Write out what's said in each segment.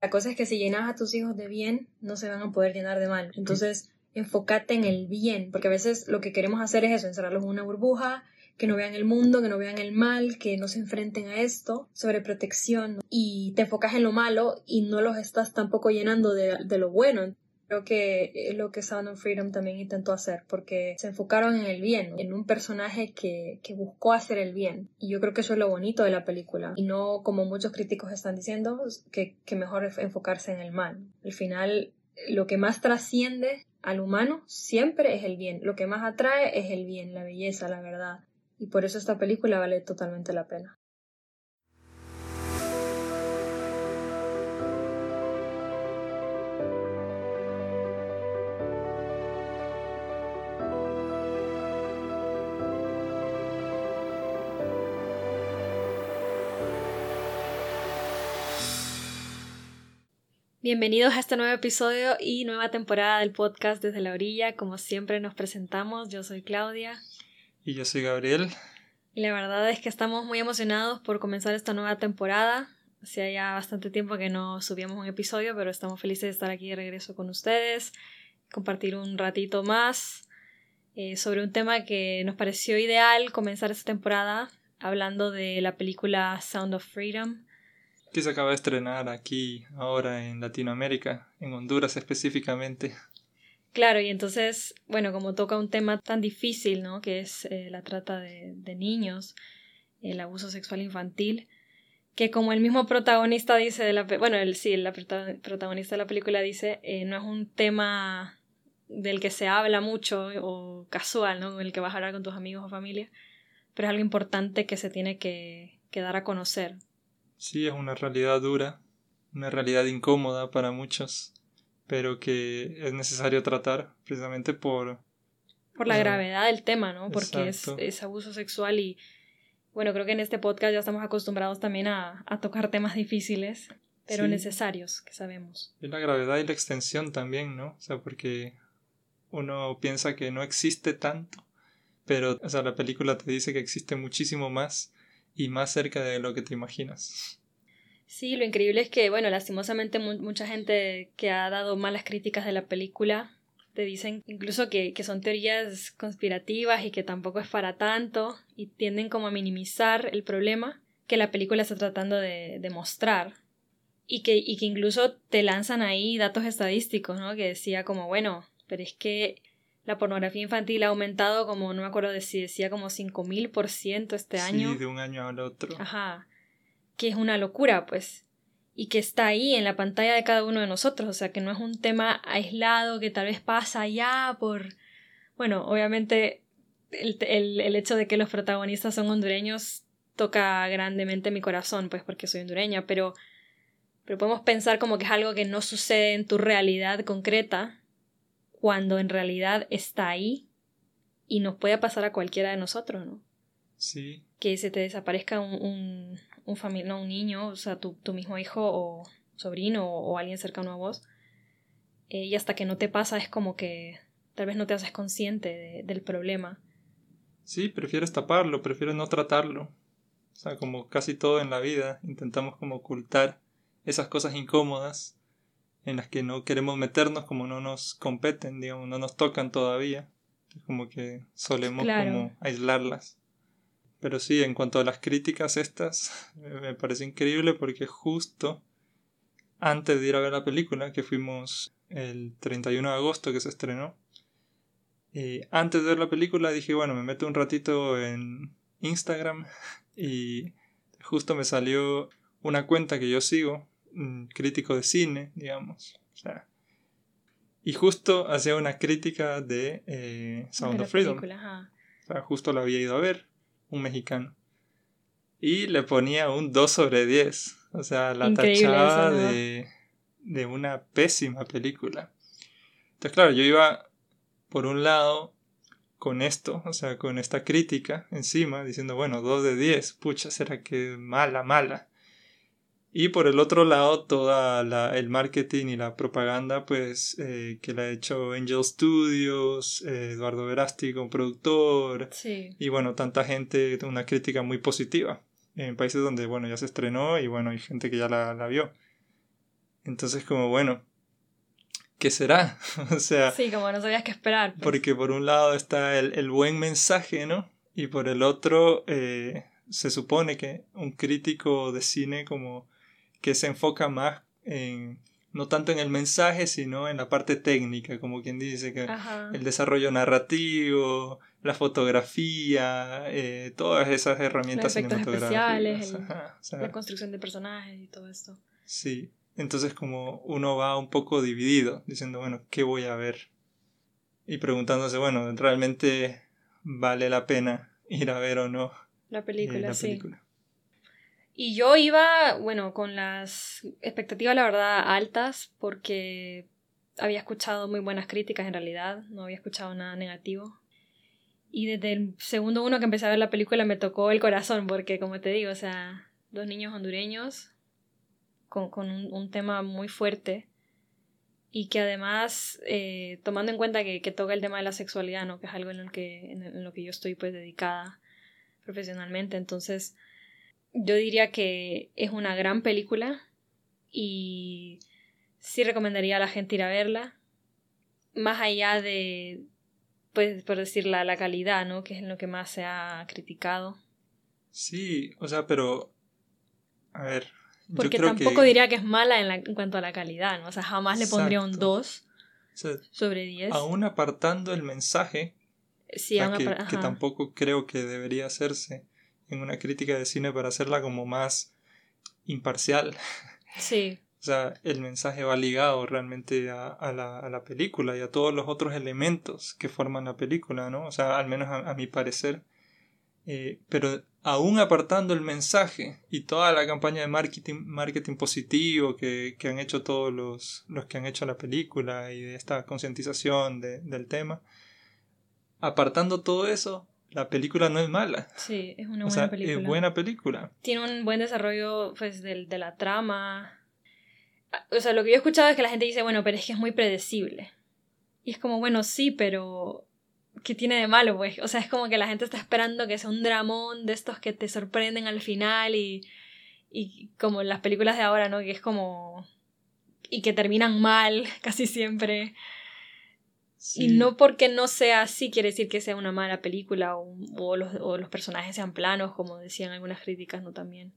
La cosa es que si llenas a tus hijos de bien, no se van a poder llenar de mal. Entonces, enfócate en el bien, porque a veces lo que queremos hacer es eso, encerrarlos en una burbuja, que no vean el mundo, que no vean el mal, que no se enfrenten a esto, sobre protección, y te enfocas en lo malo y no los estás tampoco llenando de, de lo bueno. Creo que es lo que Sound of Freedom también intentó hacer, porque se enfocaron en el bien, en un personaje que, que buscó hacer el bien. Y yo creo que eso es lo bonito de la película. Y no como muchos críticos están diciendo, que, que mejor enfocarse en el mal. Al final, lo que más trasciende al humano siempre es el bien. Lo que más atrae es el bien, la belleza, la verdad. Y por eso esta película vale totalmente la pena. Bienvenidos a este nuevo episodio y nueva temporada del podcast Desde la Orilla. Como siempre nos presentamos, yo soy Claudia. Y yo soy Gabriel. Y la verdad es que estamos muy emocionados por comenzar esta nueva temporada. Hacía ya bastante tiempo que no subíamos un episodio, pero estamos felices de estar aquí de regreso con ustedes, compartir un ratito más eh, sobre un tema que nos pareció ideal comenzar esta temporada, hablando de la película Sound of Freedom que se acaba de estrenar aquí ahora en Latinoamérica, en Honduras específicamente. Claro, y entonces, bueno, como toca un tema tan difícil, ¿no? Que es eh, la trata de, niños, el abuso sexual infantil, que como el mismo protagonista dice de la... Bueno, el, sí, el protagonista de la película dice, eh, no es un tema del que se habla mucho o casual, ¿no? Con el que vas a hablar con tus amigos o familia, pero es algo importante que se tiene que, que dar a conocer, Sí, es una realidad dura, una realidad incómoda para muchos, pero que es necesario tratar precisamente por... Por la gravedad del tema, ¿no? Porque es, abuso sexual y, bueno, creo que en este podcast ya estamos acostumbrados también a, tocar temas difíciles, pero necesarios, que sabemos. Y la gravedad y la extensión también, ¿no? O sea, porque uno piensa que no existe tanto, pero, o sea, la película te dice que existe muchísimo más y más cerca de lo que te imaginas. Sí, lo increíble es que, bueno, lastimosamente mucha gente que ha dado malas críticas de la película te dicen incluso que, que, son teorías conspirativas y que tampoco es para tanto y tienden como a minimizar el problema que la película está tratando de, de mostrar y que, y que incluso te lanzan ahí datos estadísticos, ¿no? Que decía como, bueno, pero es que la pornografía infantil ha aumentado como, no me acuerdo de si decía como 5000% este año. Sí, de un año al otro. Ajá. Que es una locura, pues. Y que está ahí en la pantalla de cada uno de nosotros. O sea, que no es un tema aislado que tal vez pasa allá por. Bueno, obviamente el, el, el hecho de que los protagonistas son hondureños toca grandemente mi corazón, pues porque soy hondureña, pero. Pero podemos pensar como que es algo que no sucede en tu realidad concreta, cuando en realidad está ahí y nos puede pasar a cualquiera de nosotros, ¿no? Sí. Que se te desaparezca un, un, un, un niño, o sea, tu, tu, mismo hijo o sobrino o, alguien cercano a vos. Eh, y hasta que no te pasa es como que tal vez no te haces consciente del problema. Sí, prefieres taparlo, prefieres no tratarlo. O sea, como casi todo en la vida, intentamos como ocultar esas cosas incómodas en las que no queremos meternos como no nos competen, digamos, no nos tocan todavía. Como que solemos como aislarlas. Pero sí, en cuanto a las críticas estas, me parece increíble porque justo antes de ir a ver la película, que fuimos el 31 de agosto que se estrenó, y antes de ver la película dije, bueno, me meto un ratito en Instagram y justo me salió una cuenta que yo sigo, crítico de cine, digamos. O sea, y justo hacía una crítica de eh, Sound of Freedom. O sea, justo la había ido a ver, un mexicano. Y le ponía un 2 sobre 10. O sea, la tachaba de, de una pésima película. Entonces, claro, yo iba por un lado con esto, o sea, con esta crítica encima, diciendo, bueno, 2 de 10, pucha, será que mala, mala. Y por el otro lado, toda la, el marketing y la propaganda, pues, eh, que la ha hecho Angel Studios, eh, Eduardo Verasti como productor. Sí. Y bueno, tanta gente, una crítica muy positiva. En países donde, bueno, ya se estrenó y bueno, hay gente que ya la, la vio. Entonces como, bueno, ¿qué será? o sea... Sí, como no sabías qué esperar. Pues. Porque por un lado está el, el, buen mensaje, ¿no? Y por el otro eh, se supone que un crítico de cine como que se enfoca más en no tanto en el mensaje, sino en la parte técnica, como quien dice que el desarrollo narrativo, la fotografía, eh, todas esas herramientas Los efectos especiales, la construcción de personajes y todo esto. Sí, entonces como uno va un poco dividido, diciendo, bueno, ¿qué voy a ver? Y preguntándose, bueno, ¿realmente vale la pena ir a ver o no la película? Eh, sí. Y yo iba, bueno, con las expectativas, la verdad, altas, porque había escuchado muy buenas críticas en realidad, no había escuchado nada negativo. Y desde el segundo uno que empecé a ver la película me tocó el corazón, porque como te digo, o sea, dos niños hondureños con, con un, tema muy fuerte y que además, eh, tomando en cuenta que, que, toca el tema de la sexualidad, ¿no? que es algo en lo que, en lo que yo estoy pues dedicada profesionalmente, entonces yo diría que es una gran película y sí recomendaría a la gente ir a verla. Más allá de, pues, por decir, la, la calidad, ¿no? Que es lo que más se ha criticado. Sí, o sea, pero... A ver. Porque tampoco diría que es mala en, en, cuanto a la calidad, ¿no? O sea, jamás le pondría un 2 sobre 10. Aún apartando el mensaje, sí, que, que tampoco creo que debería hacerse en una crítica de cine para hacerla como más imparcial. Sí. o sea, el mensaje va ligado realmente a, la, a, la, película y a todos los otros elementos que forman la película, ¿no? O sea, al menos a, mi parecer. Eh, pero aún apartando el mensaje y toda la campaña de marketing, marketing positivo que, que han hecho todos los, los, que han hecho la película y de esta concientización de, del tema, apartando todo eso, la película no es mala. Sí, es una buena película. Es buena película. Tiene un buen desarrollo pues, de, de, la trama. O sea, lo que yo he escuchado es que la gente dice, bueno, pero es que es muy predecible. Y es como, bueno, sí, pero ¿qué tiene de malo? Pues, o sea, es como que la gente está esperando que sea un dramón de estos que te sorprenden al final y, y como en las películas de ahora, ¿no? Que es como... y que terminan mal casi siempre. Y no porque no sea así quiere decir que sea una mala película o, o, los, o los, personajes sean planos, como decían algunas críticas, ¿no? También.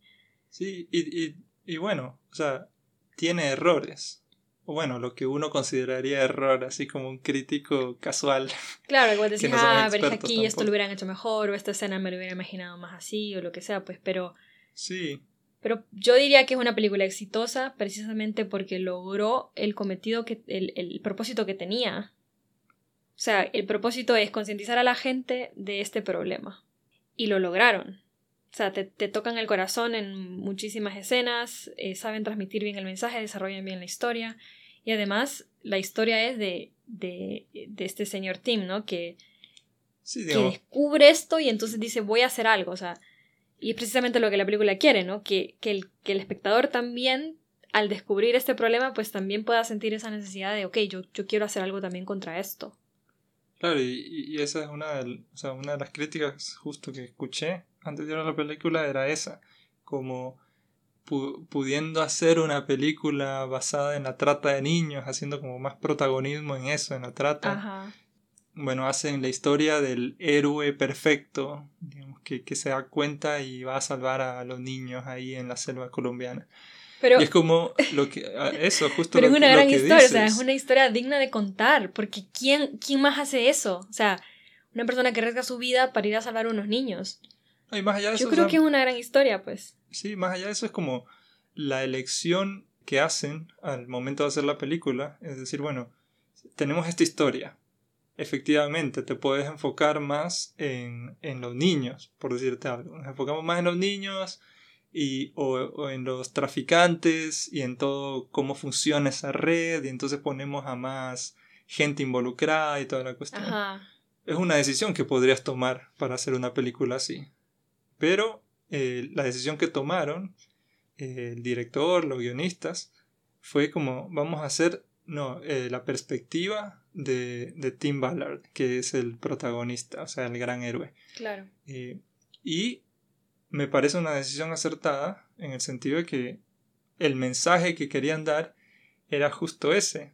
Sí, y, y, y, bueno, o sea, tiene errores. O bueno, lo que uno consideraría error, así como un crítico casual. Claro, igual decís, ah, pero aquí esto lo hubieran hecho mejor, o esta escena me lo hubiera imaginado más así, o lo que sea, pues, pero... Sí. Pero yo diría que es una película exitosa precisamente porque logró el cometido que, el, el propósito que tenía o sea, el propósito es concientizar a la gente de este problema. Y lo lograron. O sea, te, tocan el corazón en muchísimas escenas, eh, saben transmitir bien el mensaje, desarrollan bien la historia. Y además, la historia es de, de, de este señor Tim, ¿no? Que, que descubre esto y entonces dice, voy a hacer algo. O sea, y es precisamente lo que la película quiere, ¿no? Que, que, el, que el espectador también, al descubrir este problema, pues también pueda sentir esa necesidad de, ok, yo, yo quiero hacer algo también contra esto. Claro, y, esa es una de, o sea, una de las críticas justo que escuché antes de ver la película era esa, como pudiendo hacer una película basada en la trata de niños, haciendo como más protagonismo en eso, en la trata. Bueno, hacen la historia del héroe perfecto, digamos, que, que se da cuenta y va a salvar a los niños ahí en la selva colombiana. Pero, y es como lo que eso justo pero es una gran historia o sea es una historia digna de contar porque quién quién más hace eso o sea una persona que arriesga su vida para ir a salvar a unos niños. Y más allá de yo creo que es una gran historia pues. sí más allá de eso es como la elección que hacen al momento de hacer la película es decir bueno tenemos esta historia. Efectivamente te puedes enfocar más en, en los niños por decirte algo. Nos enfocamos más en los niños y, o, en los traficantes y en todo cómo funciona esa red y entonces ponemos a más gente involucrada y toda la cuestión. Es una decisión que podrías tomar para hacer una película así. Pero eh, la decisión que tomaron eh, el director, los guionistas, fue como vamos a hacer no, eh, la perspectiva de, de, Tim Ballard, que es el protagonista, o sea, el gran héroe. Claro. y me parece una decisión acertada en el sentido de que el mensaje que querían dar era justo ese.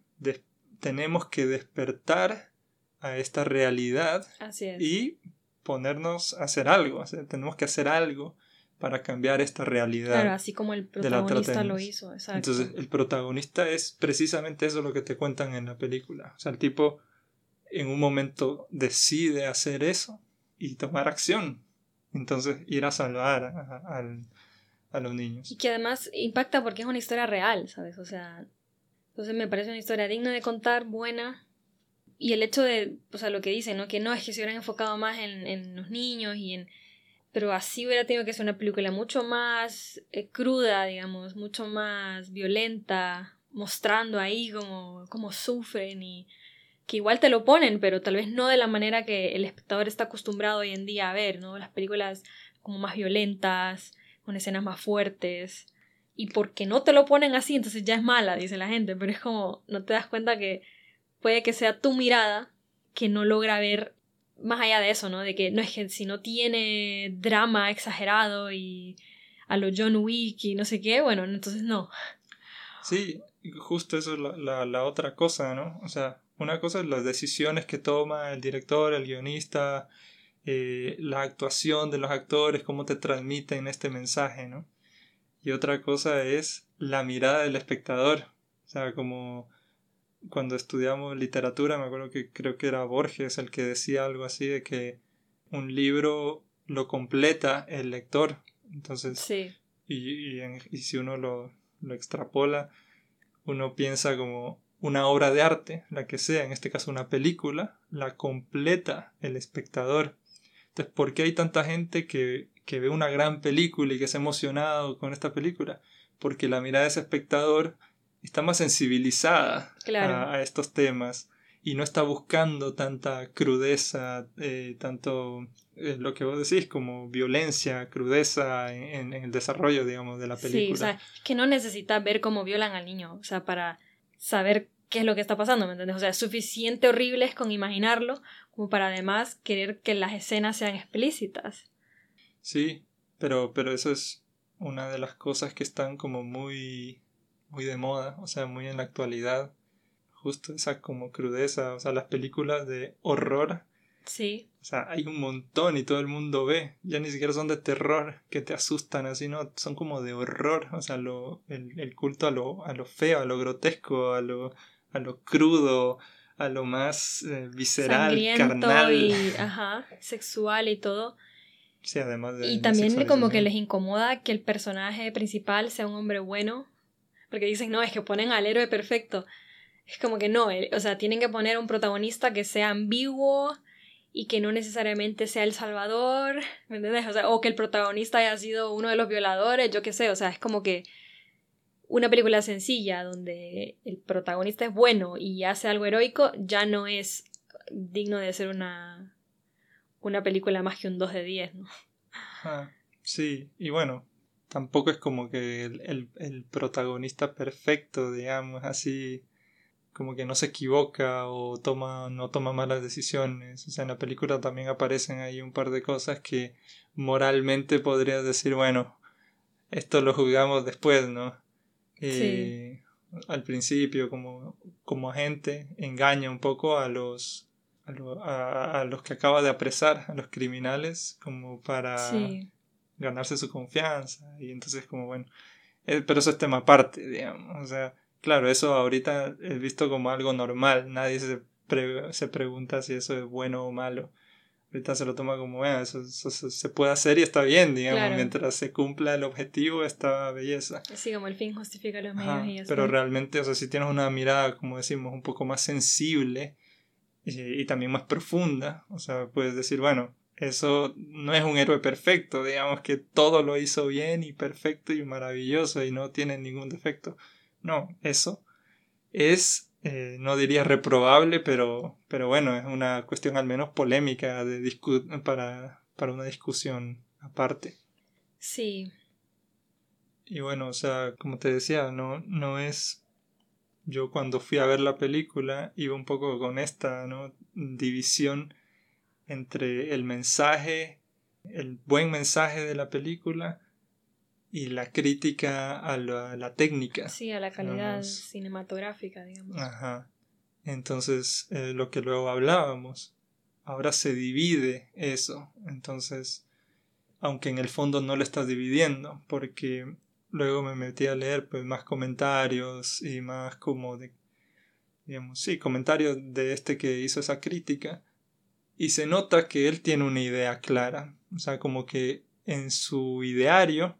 tenemos que despertar a esta realidad y ponernos a hacer algo. tenemos que hacer algo para cambiar esta realidad. Claro, así como el protagonista lo hizo. Entonces, el protagonista es precisamente eso lo que te cuentan en la película. O sea, el tipo en un momento decide hacer eso y tomar acción. Entonces, ir a salvar a, los niños. Y que además impacta porque es una historia real, ¿sabes? O sea, entonces me parece una historia digna de contar, buena. Y el hecho de, o sea, lo que dice, ¿no? Que no es que se hubieran enfocado más en, en los niños y en pero así hubiera tenido que ser una película mucho más eh, cruda, digamos, mucho más violenta, mostrando ahí cómo, cómo sufren y que igual te lo ponen, pero tal vez no de la manera que el espectador está acostumbrado hoy en día a ver, ¿no? Las películas como más violentas, con escenas más fuertes. Y porque no te lo ponen así, entonces ya es mala, dice la gente, pero es como, no te das cuenta que puede que sea tu mirada que no logra ver más allá de eso, ¿no? De que no es que si no tiene drama exagerado y a lo John Wick y no sé qué, bueno, entonces no. Sí, justo eso es la, la, otra cosa, ¿no? O sea, una cosa es las decisiones que toma el director, el guionista, eh, la actuación de los actores, cómo te transmiten este mensaje, ¿no? Y otra cosa es la mirada del espectador, o sea, como cuando estudiamos literatura, me acuerdo que creo que era Borges el que decía algo así de que un libro lo completa el lector. Entonces, sí. y, y, si uno lo, lo extrapola, uno piensa como una obra de arte, la que sea, en este caso una película, la completa el espectador. Entonces, ¿por qué hay tanta gente que, que ve una gran película y que se ha emocionado con esta película? Porque la mirada de ese espectador está más sensibilizada a, estos temas y no está buscando tanta crudeza, eh, tanto eh, lo que vos decís como violencia, crudeza en, el desarrollo, digamos, de la película. Sí, o sea, que no necesita ver cómo violan al niño, o sea, para saber qué es lo que está pasando, ¿me entiendes? O sea, es suficiente horribles con imaginarlo como para además querer que las escenas sean explícitas. Sí, pero, pero eso es una de las cosas que están como muy muy de moda, o sea, muy en la actualidad. Justo esa como crudeza, o sea, las películas de horror. Sí. O sea, hay un montón y todo el mundo ve. Ya ni siquiera son de terror que te asustan así, ¿no? Son como de horror. O sea, lo, el, culto a lo, a lo feo, a lo grotesco, a lo, a lo crudo, a lo más eh, visceral, carnal. Y, ajá, sexual y todo. Sí, además de. Y también como que les incomoda que el personaje principal sea un hombre bueno porque dicen, no, es que ponen al héroe perfecto. Es como que no, o sea, tienen que poner un protagonista que sea ambiguo y que no necesariamente sea el salvador, ¿me entiendes? O, sea, o que el protagonista haya sido uno de los violadores, yo qué sé, o sea, es como que una película sencilla donde el protagonista es bueno y hace algo heroico ya no es digno de ser una, una película más que un 2 de 10, ¿no? Ah, sí, y bueno, tampoco es como que el, el, protagonista perfecto, digamos, así como que no se equivoca o toma, no toma malas decisiones. O sea, en la película también aparecen ahí un par de cosas que moralmente podrías decir, bueno, esto lo juzgamos después, ¿no? Eh, al principio, como, como agente, engaña un poco a los, a, a, los que acaba de apresar, a los criminales, como para ganarse su confianza. Y entonces como bueno, eh, pero eso es tema aparte, digamos. O sea, claro, eso ahorita es visto como algo normal. Nadie se, se pregunta si eso es bueno o malo. Ahorita se lo toma como, bueno, eso, se puede hacer y está bien, digamos, mientras se cumpla el objetivo, está belleza. Sí, como el fin justifica los medios y eso. Pero realmente, o sea, si tienes una mirada, como decimos, un poco más sensible y también más profunda, o sea, puedes decir, bueno, eso no es un héroe perfecto, digamos que todo lo hizo bien y perfecto y maravilloso y no tiene ningún defecto. No, eso es, eh, no diría reprobable, pero, pero bueno, es una cuestión al menos polémica de para, para una discusión aparte. Sí. Y bueno, o sea, como te decía, no, no es... Yo cuando fui a ver la película iba un poco con esta ¿no? división entre el mensaje, el buen mensaje de la película y la crítica a la, técnica. Sí, a la calidad cinematográfica, digamos. Ajá. Entonces, eh, lo que luego hablábamos, ahora se divide eso. Entonces, aunque en el fondo no lo estás dividiendo, porque luego me metí a leer pues más comentarios y más como de digamos, sí, comentarios de este que hizo esa crítica y se nota que él tiene una idea clara, o sea, como que en su ideario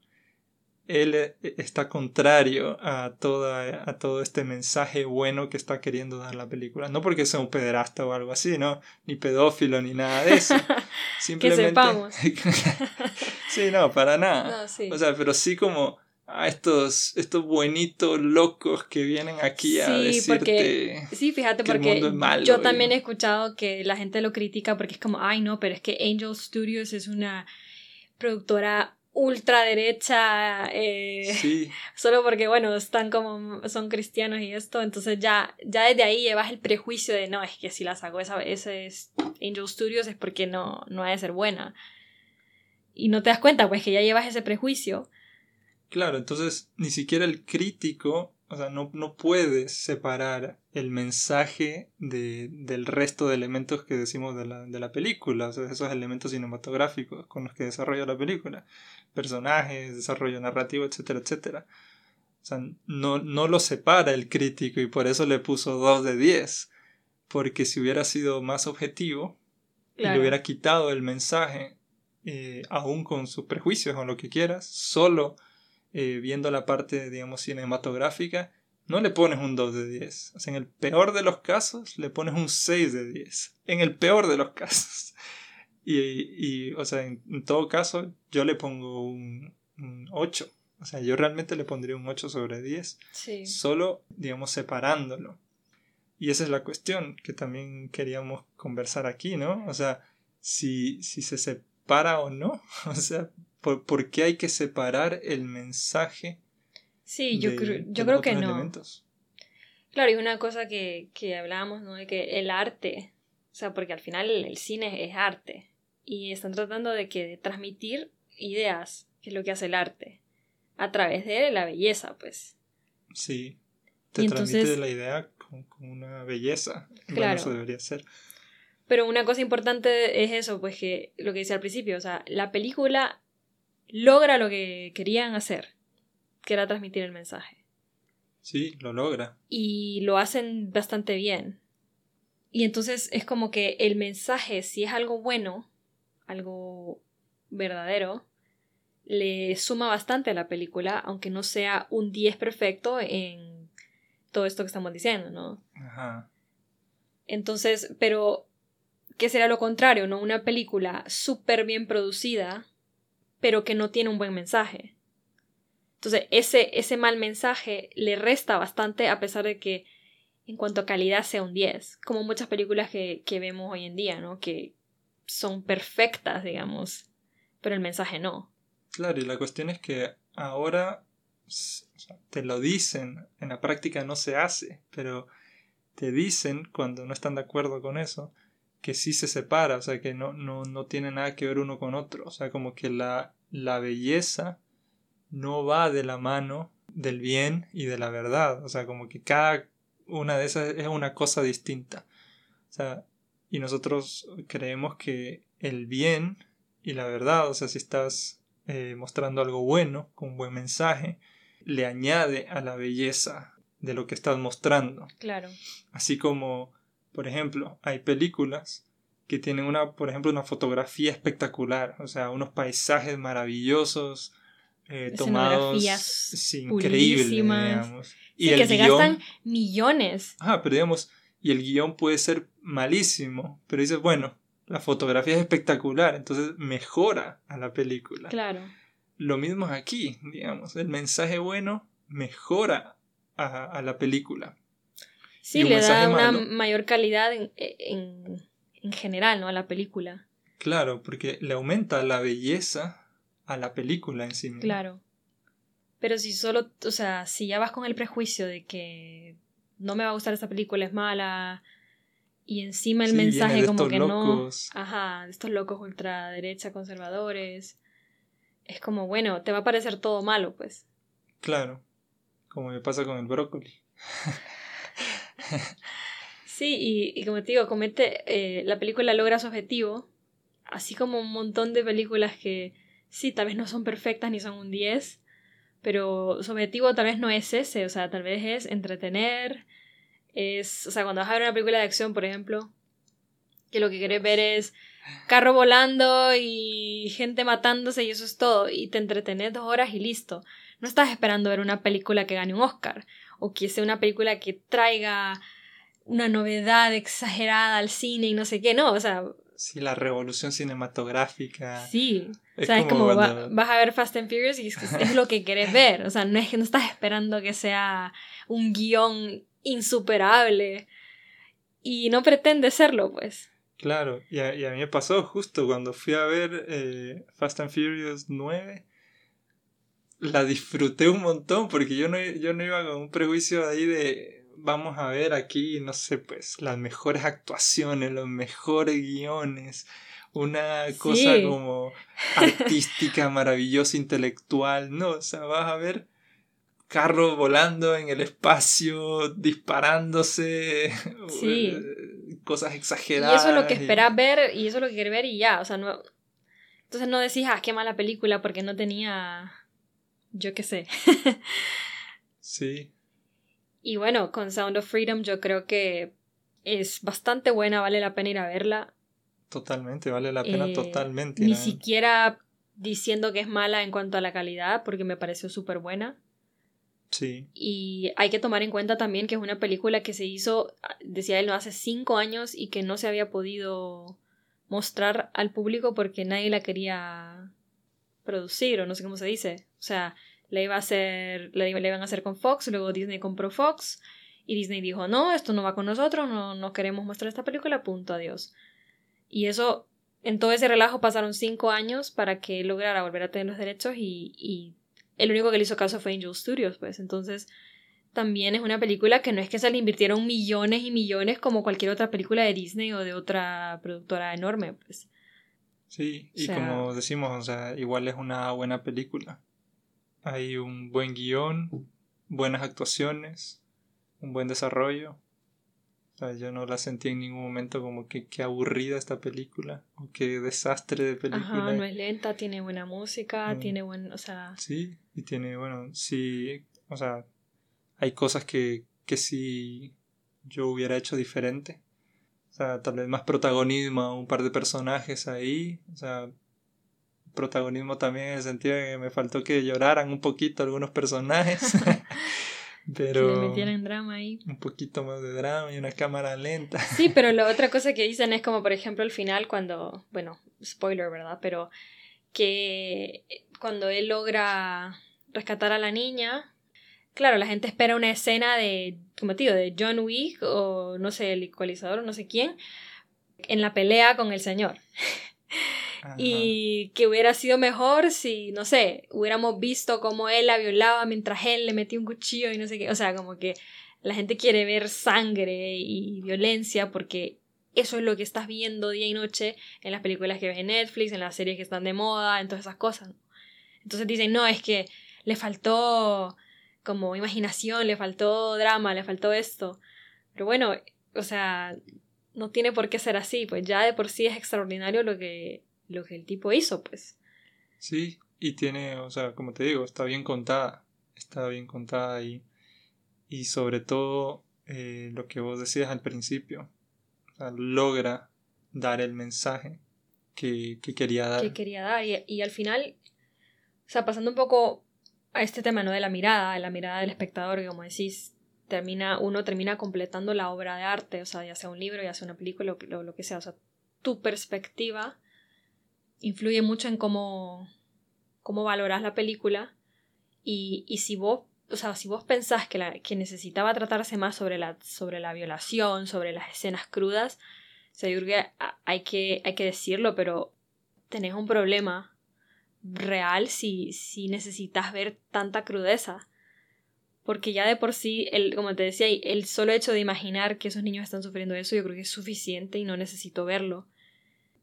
él eh, está contrario a, toda, a todo este mensaje bueno que está queriendo dar la película. No porque sea un pederasta o algo así, ¿no? Ni pedófilo ni nada de eso. Simplemente... que sepamos. sí, no, para nada. O sea, pero sí como a estos, estos buenitos locos que vienen aquí a decirte sí, fíjate, porque yo también he escuchado que la gente lo critica porque es como, ay no, pero es que Angel Studios es una productora ultraderecha eh, sí. solo porque bueno están como son cristianos y esto entonces ya ya desde ahí llevas el prejuicio de no es que si la sacó esa ese Angel Studios es porque no no ha de ser buena y no te das cuenta pues que ya llevas ese prejuicio. Claro, entonces ni siquiera el crítico, o sea, no, no puede separar el mensaje de, del resto de elementos que decimos de la, de la película, o sea, esos elementos cinematográficos con los que desarrolla la película, personajes, desarrollo narrativo, etcétera, etcétera. O sea, no, no lo separa el crítico y por eso le puso 2 de 10. Porque si hubiera sido más objetivo y le hubiera quitado el mensaje, eh, aún con sus prejuicios o lo que quieras, solo eh, viendo la parte, digamos, cinematográfica, no le pones un 2 de 10. O sea, en el peor de los casos, le pones un 6 de 10. En el peor de los casos. Y, y o sea, en, todo caso, yo le pongo un, 8. O sea, yo realmente le pondría un 8 sobre 10. Sí. Solo, digamos, separándolo. Y esa es la cuestión que también queríamos conversar aquí, ¿no? O sea, si, si se separa o no. O sea, ¿Por, qué hay que separar el mensaje? Sí, yo, creo, yo creo que no. Claro, y una cosa que, que hablábamos, ¿no? De que el arte, o sea, porque al final el, cine es arte. Y están tratando de que de transmitir ideas, que es lo que hace el arte, a través de la belleza, pues. Sí, te transmite la idea con, una belleza. Claro. eso debería ser. Pero una cosa importante es eso, pues que lo que decía al principio, o sea, la película logra lo que querían hacer, que era transmitir el mensaje. Sí, lo logra. Y lo hacen bastante bien. Y entonces es como que el mensaje, si es algo bueno, algo verdadero, le suma bastante a la película, aunque no sea un 10 perfecto en todo esto que estamos diciendo, ¿no? Ajá. Entonces, pero, ¿qué será lo contrario, no? Una película súper bien producida, pero que no tiene un buen mensaje. Entonces, ese, ese mal mensaje le resta bastante a pesar de que en cuanto a calidad sea un 10, como muchas películas que, que vemos hoy en día, ¿no? Que son perfectas, digamos, pero el mensaje no. Claro, y la cuestión es que ahora te lo dicen, en la práctica no se hace, pero te dicen cuando no están de acuerdo con eso, que sí se separa, o sea, que no, no, no tiene nada que ver uno con otro, o sea, como que la, la belleza no va de la mano del bien y de la verdad, o sea, como que cada una de esas es una cosa distinta, o sea, y nosotros creemos que el bien y la verdad, o sea, si estás eh, mostrando algo bueno, con un buen mensaje, le añade a la belleza de lo que estás mostrando. Claro. Así como por ejemplo, hay películas que tienen una, por ejemplo, una fotografía espectacular, o sea, unos paisajes maravillosos, eh, tomados increíbles, digamos. y que se gastan millones. Ah, pero digamos, y el guion puede ser malísimo, pero dices, bueno, la fotografía es espectacular, entonces mejora a la película. Claro. Lo mismo es aquí, digamos, el mensaje bueno mejora a la película. Sí, le da una mayor calidad en, en, general, ¿no? A la película. Claro, porque le aumenta la belleza a la película en sí Claro. Pero si solo, o sea, si ya vas con el prejuicio de que no me va a gustar esta película, es mala, y encima el mensaje como que no. Ajá, estos locos ultraderecha conservadores. es como, bueno, te va a parecer todo malo, pues. Claro, como me pasa con el brócoli. sí, y, como te digo, comete, eh, la película logra su objetivo, así como un montón de películas que sí, tal vez no son perfectas ni son un 10, pero su objetivo tal vez no es ese, o sea, tal vez es entretener, es, o sea, cuando vas a ver una película de acción, por ejemplo, que lo que querés ver es carro volando y gente matándose y eso es todo, y te entretenés dos horas y listo. No estás esperando ver una película que gane un Oscar o que sea una película que traiga una novedad exagerada al cine y no sé qué, no, o sea... Sí, la revolución cinematográfica. Sí, o sea, es como, vas a ver Fast and Furious y es, es, lo que querés ver, o sea, no es que no estás esperando que sea un guion insuperable y no pretende serlo, pues. Claro, y a, mí me pasó justo cuando fui a ver eh, Fast and Furious 9 la disfruté un montón porque yo no, yo no iba con un prejuicio ahí de vamos a ver aquí, no sé, pues las mejores actuaciones, los mejores guiones, una cosa como artística, maravillosa, intelectual, no, o sea, vas a ver carros volando en el espacio, disparándose, sí. cosas exageradas. Y eso es lo que esperas ver y eso es lo que quieres ver y ya, o sea, no... Entonces no decís, ah, qué mala película porque no tenía yo qué sé. sí. Y bueno, con Sound of Freedom yo creo que es bastante buena, vale la pena ir a verla. Totalmente, vale la pena eh, totalmente. Ni siquiera diciendo que es mala en cuanto a la calidad, porque me pareció súper buena. Sí. Y hay que tomar en cuenta también que es una película que se hizo, decía él, no hace cinco años y que no se había podido mostrar al público porque nadie la quería producir, o no sé cómo se dice. O sea, la iba a hacer, la, iban a hacer con Fox, luego Disney compró Fox y Disney dijo, no, esto no va con nosotros, no, no queremos mostrar esta película, punto, adiós. Y eso, en todo ese relajo pasaron cinco años para que lograra volver a tener los derechos y, y el único que le hizo caso fue Angel Studios, pues entonces también es una película que no es que se le invirtieron millones y millones como cualquier otra película de Disney o de otra productora enorme, pues. Sí, y como decimos, o sea, igual es una buena película. Hay un buen guion, buenas actuaciones, un buen desarrollo. O sea, yo no la sentí en ningún momento como que qué aburrida esta película o qué desastre de película. Ajá, no es lenta, tiene buena música, mm. tiene buen, o sea... Sí, y tiene, bueno, sí, o sea, hay cosas que, que sí yo hubiera hecho diferente. O sea, tal vez más protagonismo a un par de personajes ahí. O sea, protagonismo también en el sentido de que me faltó que lloraran un poquito algunos personajes. pero le metieran drama ahí. Un poquito más de drama y una cámara lenta. Sí, pero la otra cosa que dicen es como, por ejemplo, al final cuando, bueno, spoiler, ¿verdad? Pero que cuando él logra rescatar a la niña, claro, la gente espera una escena de, como digo, de John Wick o no sé, el ecualizador o no sé quién, en la pelea con el señor. Y que hubiera sido mejor si, no sé, hubiéramos visto cómo él la violaba mientras él le metía un cuchillo y no sé qué. O sea, como que la gente quiere ver sangre y violencia porque eso es lo que estás viendo día y noche en las películas que ves en Netflix, en las series que están de moda, en todas esas cosas. Entonces dicen, no, es que le faltó como imaginación, le faltó drama, le faltó esto. Pero bueno, o sea, no tiene por qué ser así, pues ya de por sí es extraordinario lo que, lo que el tipo hizo, pues. Sí, y tiene, o sea, como te digo, está bien contada, está bien contada y, y sobre todo eh, lo que vos decías al principio, o sea, logra dar el mensaje que, que quería dar. Que quería dar, y, y al final, o sea, pasando un poco a este tema, ¿no? De la mirada, de la mirada del espectador, que como decís, termina, uno termina completando la obra de arte, o sea, ya sea un libro, ya sea una película, lo, lo que sea, o sea, tu perspectiva influye mucho en cómo, cómo valoras la película y, y si vos o sea, si vos pensás que, la, que necesitaba tratarse más sobre la, sobre la violación, sobre las escenas crudas, o sea, yo hay, que hay que decirlo, pero tenés un problema real si, si necesitas ver tanta crudeza. Porque ya de por sí, el, como te decía, el solo hecho de imaginar que esos niños están sufriendo eso, yo creo que es suficiente y no necesito verlo.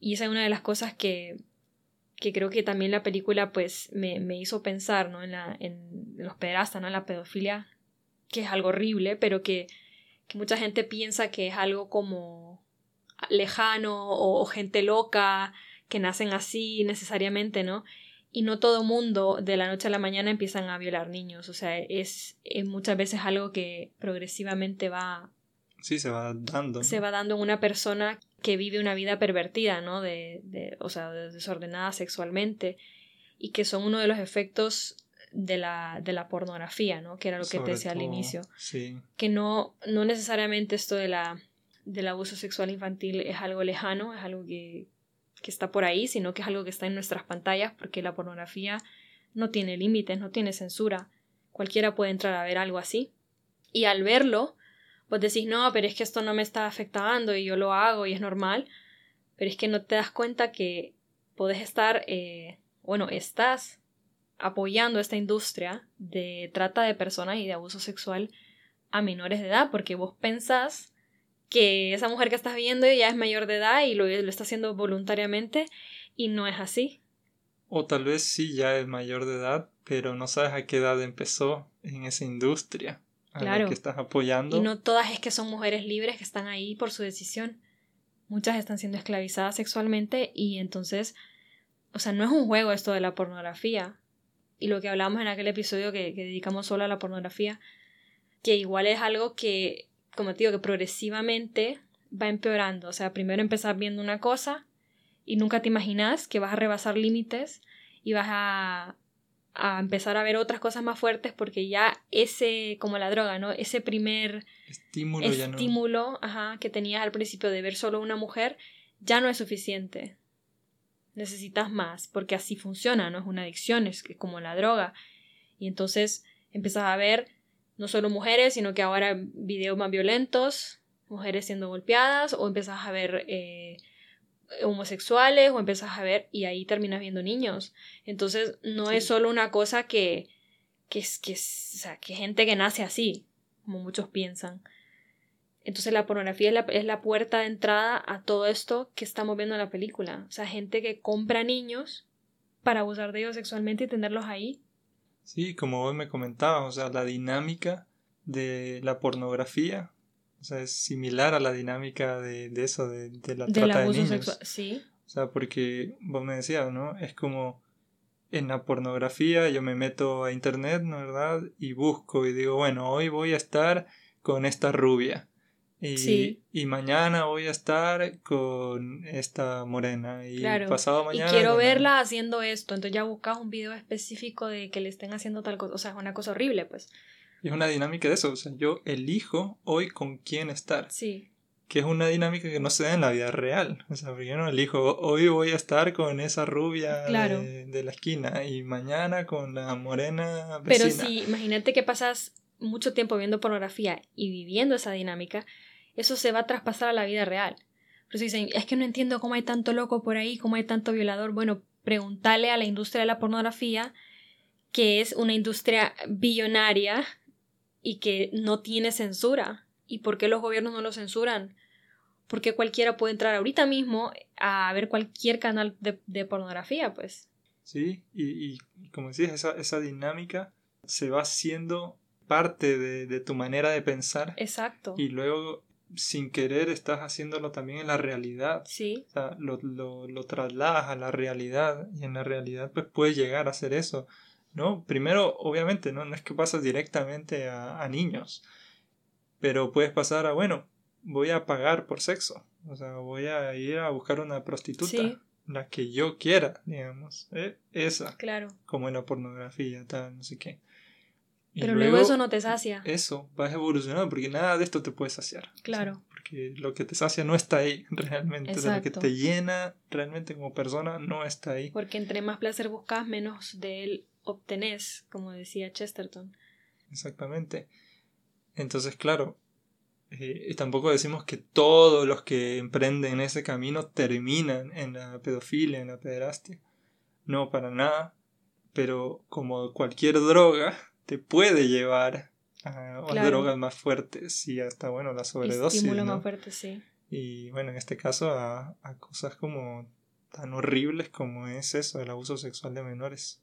Y esa es una de las cosas que, que creo que también la película pues me, me hizo pensar, ¿no? En, la, en los pederastas, ¿no? En la pedofilia, que es algo horrible, pero que, que mucha gente piensa que es algo como lejano o, o gente loca, que nacen así necesariamente, ¿no? y no todo mundo de la noche a la mañana empiezan a violar niños. O sea, es, muchas veces algo que progresivamente va. Sí, se va dando. Se va dando en una persona que vive una vida pervertida, ¿no? De, de, o sea, desordenada sexualmente. Y que son uno de los efectos de la, de la pornografía, ¿no? Que era lo que te decía al inicio. Sí. Que no, no necesariamente esto de la, del abuso sexual infantil es algo lejano, es algo que, que está por ahí, sino que es algo que está en nuestras pantallas, porque la pornografía no tiene límites, no tiene censura. Cualquiera puede entrar a ver algo así. Y al verlo, vos decís, no, pero es que esto no me está afectando y yo lo hago y es normal. Pero es que no te das cuenta que podés estar, eh, bueno, estás apoyando esta industria de trata de personas y de abuso sexual a menores de edad, porque vos pensás que esa mujer que estás viendo ya es mayor de edad y lo, lo está haciendo voluntariamente y no es así. O tal vez sí ya es mayor de edad, pero no sabes a qué edad empezó en esa industria a claro. la que estás apoyando. Y no todas es que son mujeres libres que están ahí por su decisión. Muchas están siendo esclavizadas sexualmente y entonces, o sea, no es un juego esto de la pornografía. Y lo que hablamos en aquel episodio que, que dedicamos solo a la pornografía, que igual es algo que como te digo, que progresivamente va empeorando. O sea, primero empezás viendo una cosa y nunca te imaginas que vas a rebasar límites y vas a, a empezar a ver otras cosas más fuertes porque ya ese, como la droga, ¿no? Ese primer estímulo, estímulo ajá, que tenías al principio de ver solo una mujer ya no es suficiente. Necesitas más, porque así funciona, no es una adicción, es como la droga. Y entonces empiezas a ver no solo mujeres, sino que ahora videos más violentos, mujeres siendo golpeadas, o empiezas a ver eh, homosexuales, o empiezas a ver, y ahí terminas viendo niños. Entonces, no es solo una cosa que, que es, que es, o sea, que gente que nace así, como muchos piensan. Entonces la pornografía es la, es la, puerta de entrada a todo esto que estamos viendo en la película. O sea, gente que compra niños para abusar de ellos sexualmente y tenerlos ahí Sí, como vos me comentabas, o sea, la dinámica de la pornografía, o sea, es similar a la dinámica de, de eso, de, de la trata de niños. Sexual. Sí. O sea, porque vos me decías, ¿no? Es como en la pornografía yo me meto a internet, ¿no verdad? Y busco y digo, bueno, hoy voy a estar con esta rubia. Y, y mañana voy a estar con esta morena. Y pasado mañana. Y quiero verla haciendo esto. Entonces ya buscas un video específico de que le estén haciendo tal cosa. O sea, es una cosa horrible, pues. Y es una dinámica de eso. O sea, yo elijo hoy con quién estar. Sí. Que es una dinámica que no se da en la vida real. O sea, porque yo no elijo, hoy voy a estar con esa rubia de, de, la esquina y mañana con la morena vecina. Pero si, imagínate que pasas mucho tiempo viendo pornografía y viviendo esa dinámica, eso se va a traspasar a la vida real. Pero si dicen, es que no entiendo cómo hay tanto loco por ahí, cómo hay tanto violador. Bueno, pregúntale a la industria de la pornografía, que es una industria billonaria y que no tiene censura. ¿Y por qué los gobiernos no lo censuran? Porque cualquiera puede entrar ahorita mismo a ver cualquier canal de, pornografía, pues. Sí, y, y como decías, esa, esa dinámica se va haciendo parte de, de, tu manera de pensar. Exacto. Y luego sin querer estás haciéndolo también en la realidad. Sí. O sea, lo, lo, lo, trasladas a la realidad y en la realidad pues puedes llegar a hacer eso. ¿No? Primero, obviamente, no, no es que pasas directamente a, a niños, pero puedes pasar a, bueno, voy a pagar por sexo. O sea, voy a ir a buscar una prostituta. La que yo quiera, digamos. ¿eh? Esa. Claro. Como en la pornografía, tal, no sé qué. Pero luego, eso no te sacia. Eso, vas evolucionando porque nada de esto te puede saciar. Claro. porque lo que te sacia no está ahí realmente. Lo que te llena realmente como persona no está ahí. Porque entre más placer buscas, menos de él obtenés, como decía Chesterton. Exactamente. Entonces, claro, eh, tampoco decimos que todos los que emprenden ese camino terminan en la pedofilia, en la pederastia. No, para nada. Pero como cualquier droga, te puede llevar a, drogas más fuertes y hasta, bueno, la sobredosis. Estímulo más fuerte, sí. Y bueno, en este caso a, cosas como tan horribles como es eso, el abuso sexual de menores.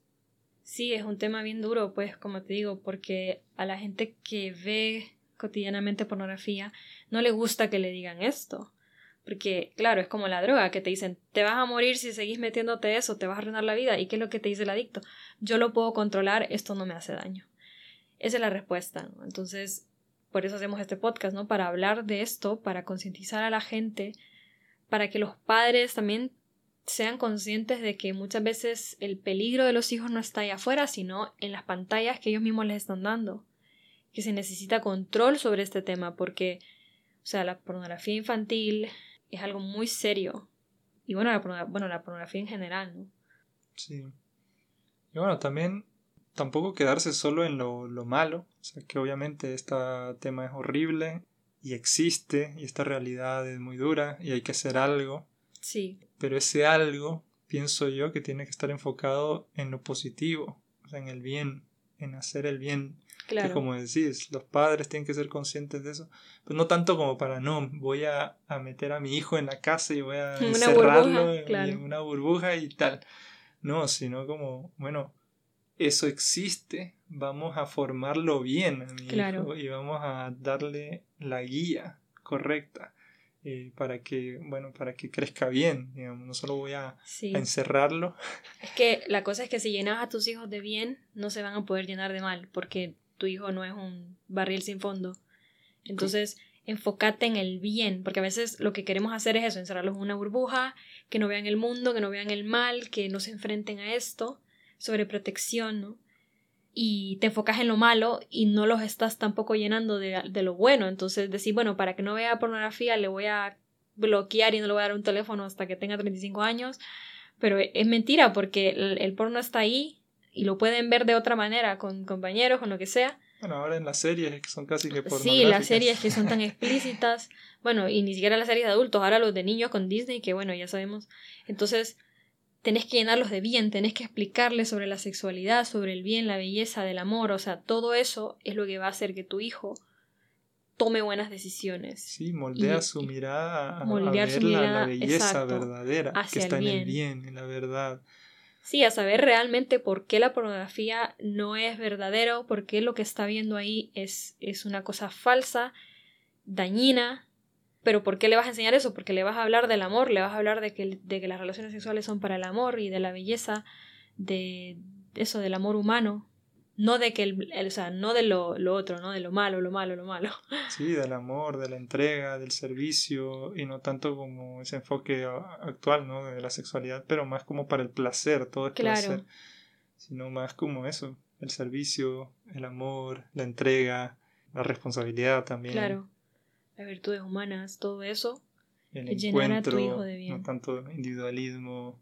Sí, es un tema bien duro, pues, como te digo, porque a la gente que ve cotidianamente pornografía no le gusta que le digan esto. Porque, claro, es como la droga, que te dicen, te vas a morir si seguís metiéndote eso, te vas a arruinar la vida. ¿Y qué es lo que te dice el adicto? Yo lo puedo controlar, esto no me hace daño. Esa es la respuesta, ¿no? Entonces, por eso hacemos este podcast, ¿no? Para hablar de esto, para concientizar a la gente, para que los padres también sean conscientes de que muchas veces el peligro de los hijos no está ahí afuera, sino en las pantallas que ellos mismos les están dando. Que se necesita control sobre este tema, porque, o sea, la pornografía infantil es algo muy serio. Y bueno, la, bueno, la pornografía en general, ¿no? Sí. Y bueno, también tampoco quedarse solo en lo, lo malo. O sea, que obviamente este tema es horrible y existe y esta realidad es muy dura y hay que hacer algo. Sí. Pero ese algo, pienso yo, que tiene que estar enfocado en lo positivo, o sea, en el bien, en hacer el bien. Claro. Que como decís, los padres tienen que ser conscientes de eso. Pero no tanto como para, no, voy a, meter a mi hijo en la casa y voy a encerrarlo en una burbuja y tal. No, sino como, bueno, eso existe, vamos a formarlo bien a mi hijo y vamos a darle la guía correcta. Eh, para que, bueno, para que crezca bien, digamos, no solo voy a, encerrarlo. Es que la cosa es que si llenas a tus hijos de bien, no se van a poder llenar de mal, porque tu hijo no es un barril sin fondo. Entonces, enfócate en el bien, porque a veces lo que queremos hacer es eso, encerrarlos en una burbuja, que no vean el mundo, que no vean el mal, que no se enfrenten a esto, sobre protección, ¿no? Y te enfocas en lo malo y no los estás tampoco llenando de, de, lo bueno. Entonces decir, bueno, para que no vea pornografía le voy a bloquear y no le voy a dar un teléfono hasta que tenga 35 años. Pero es mentira porque el, porno está ahí y lo pueden ver de otra manera con compañeros, con lo que sea. Bueno, ahora en las series que son casi que pornográficas. Sí, las series que son tan explícitas. Bueno, y ni siquiera las series de adultos, ahora los de niños con Disney, que bueno, ya sabemos. Entonces, tenés que llenarlos de bien, tenés que explicarles sobre la sexualidad, sobre el bien, la belleza del amor, o sea, todo eso es lo que va a hacer que tu hijo tome buenas decisiones. Sí, moldea su mirada a, ver la, belleza verdadera que está en el bien, en la verdad. Sí, a saber realmente por qué la pornografía no es verdadero, por qué lo que está viendo ahí es, es una cosa falsa, dañina, pero ¿por qué le vas a enseñar eso? Porque le vas a hablar del amor, le vas a hablar de que, de que las relaciones sexuales son para el amor y de la belleza, de eso, del amor humano. No de que el, o sea, no de lo, lo, otro, ¿no? De lo malo, lo malo, lo malo. Sí, del amor, de la entrega, del servicio, y no tanto como ese enfoque actual, ¿no? De la sexualidad, pero más como para el placer, todo es claro. placer. Sino más como eso, el servicio, el amor, la entrega, la responsabilidad también. Claro las virtudes humanas, todo eso, el llenar a tu hijo de bien. No tanto individualismo,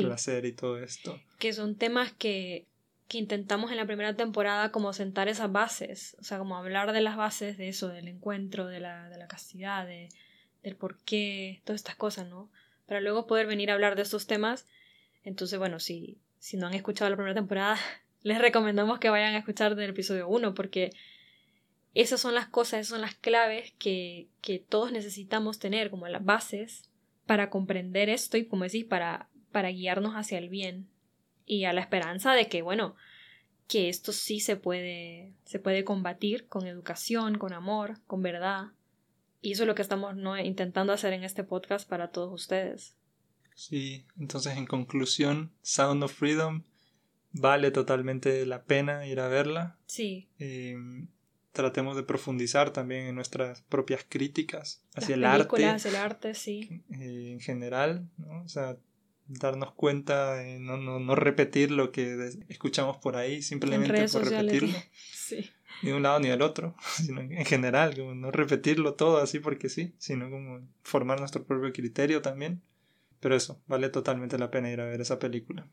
placer y todo esto. Que son temas que, que intentamos en la primera temporada como sentar esas bases, o sea, como hablar de las bases de eso, del encuentro, de la, de la castidad, de, del por qué, todas estas cosas, ¿no? Para luego poder venir a hablar de estos temas. Entonces, bueno, si, si no han escuchado la primera temporada, les recomendamos que vayan a escuchar del episodio 1 porque esas son las cosas, esas son las claves que, que todos necesitamos tener como las bases para comprender esto y, como decís, para, para guiarnos hacia el bien y a la esperanza de que, bueno, que esto sí se puede, se puede combatir con educación, con amor, con verdad. Y eso es lo que estamos ¿no? intentando hacer en este podcast para todos ustedes. Sí, entonces en conclusión, Sound of Freedom vale totalmente la pena ir a verla. Sí. Em, tratemos de profundizar también en nuestras propias críticas hacia el arte. el arte, sí. Eh, en general, ¿no? O sea, darnos cuenta de no, no, no repetir lo que escuchamos por ahí simplemente por repetirlo. Sí. Ni de un lado ni del otro, sino en general, como no repetirlo todo así porque sí, sino como formar nuestro propio criterio también. Pero eso, vale totalmente la pena ir a ver esa película.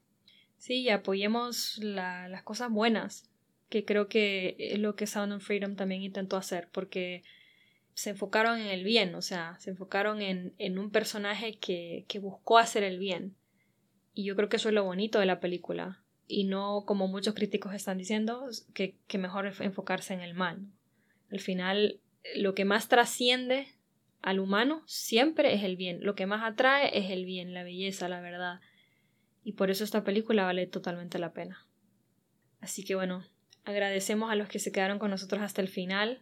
Sí, y apoyemos la, las cosas buenas, que creo que es lo que Sound of Freedom también intentó hacer, porque se enfocaron en el bien, o sea, se enfocaron en, en un personaje que, que buscó hacer el bien. Y yo creo que eso es lo bonito de la película. Y no como muchos críticos están diciendo, que, que mejor enfocarse en el mal. Al final, lo que más trasciende al humano siempre es el bien. Lo que más atrae es el bien, la belleza, la verdad. Y por eso esta película vale totalmente la pena. Así que bueno, agradecemos a los que se quedaron con nosotros hasta el final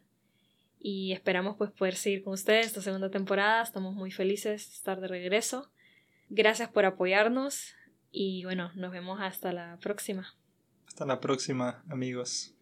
y esperamos pues poder seguir con ustedes esta segunda temporada. Estamos muy felices de estar de regreso. Gracias por apoyarnos y bueno, nos vemos hasta la próxima. Hasta la próxima, amigos.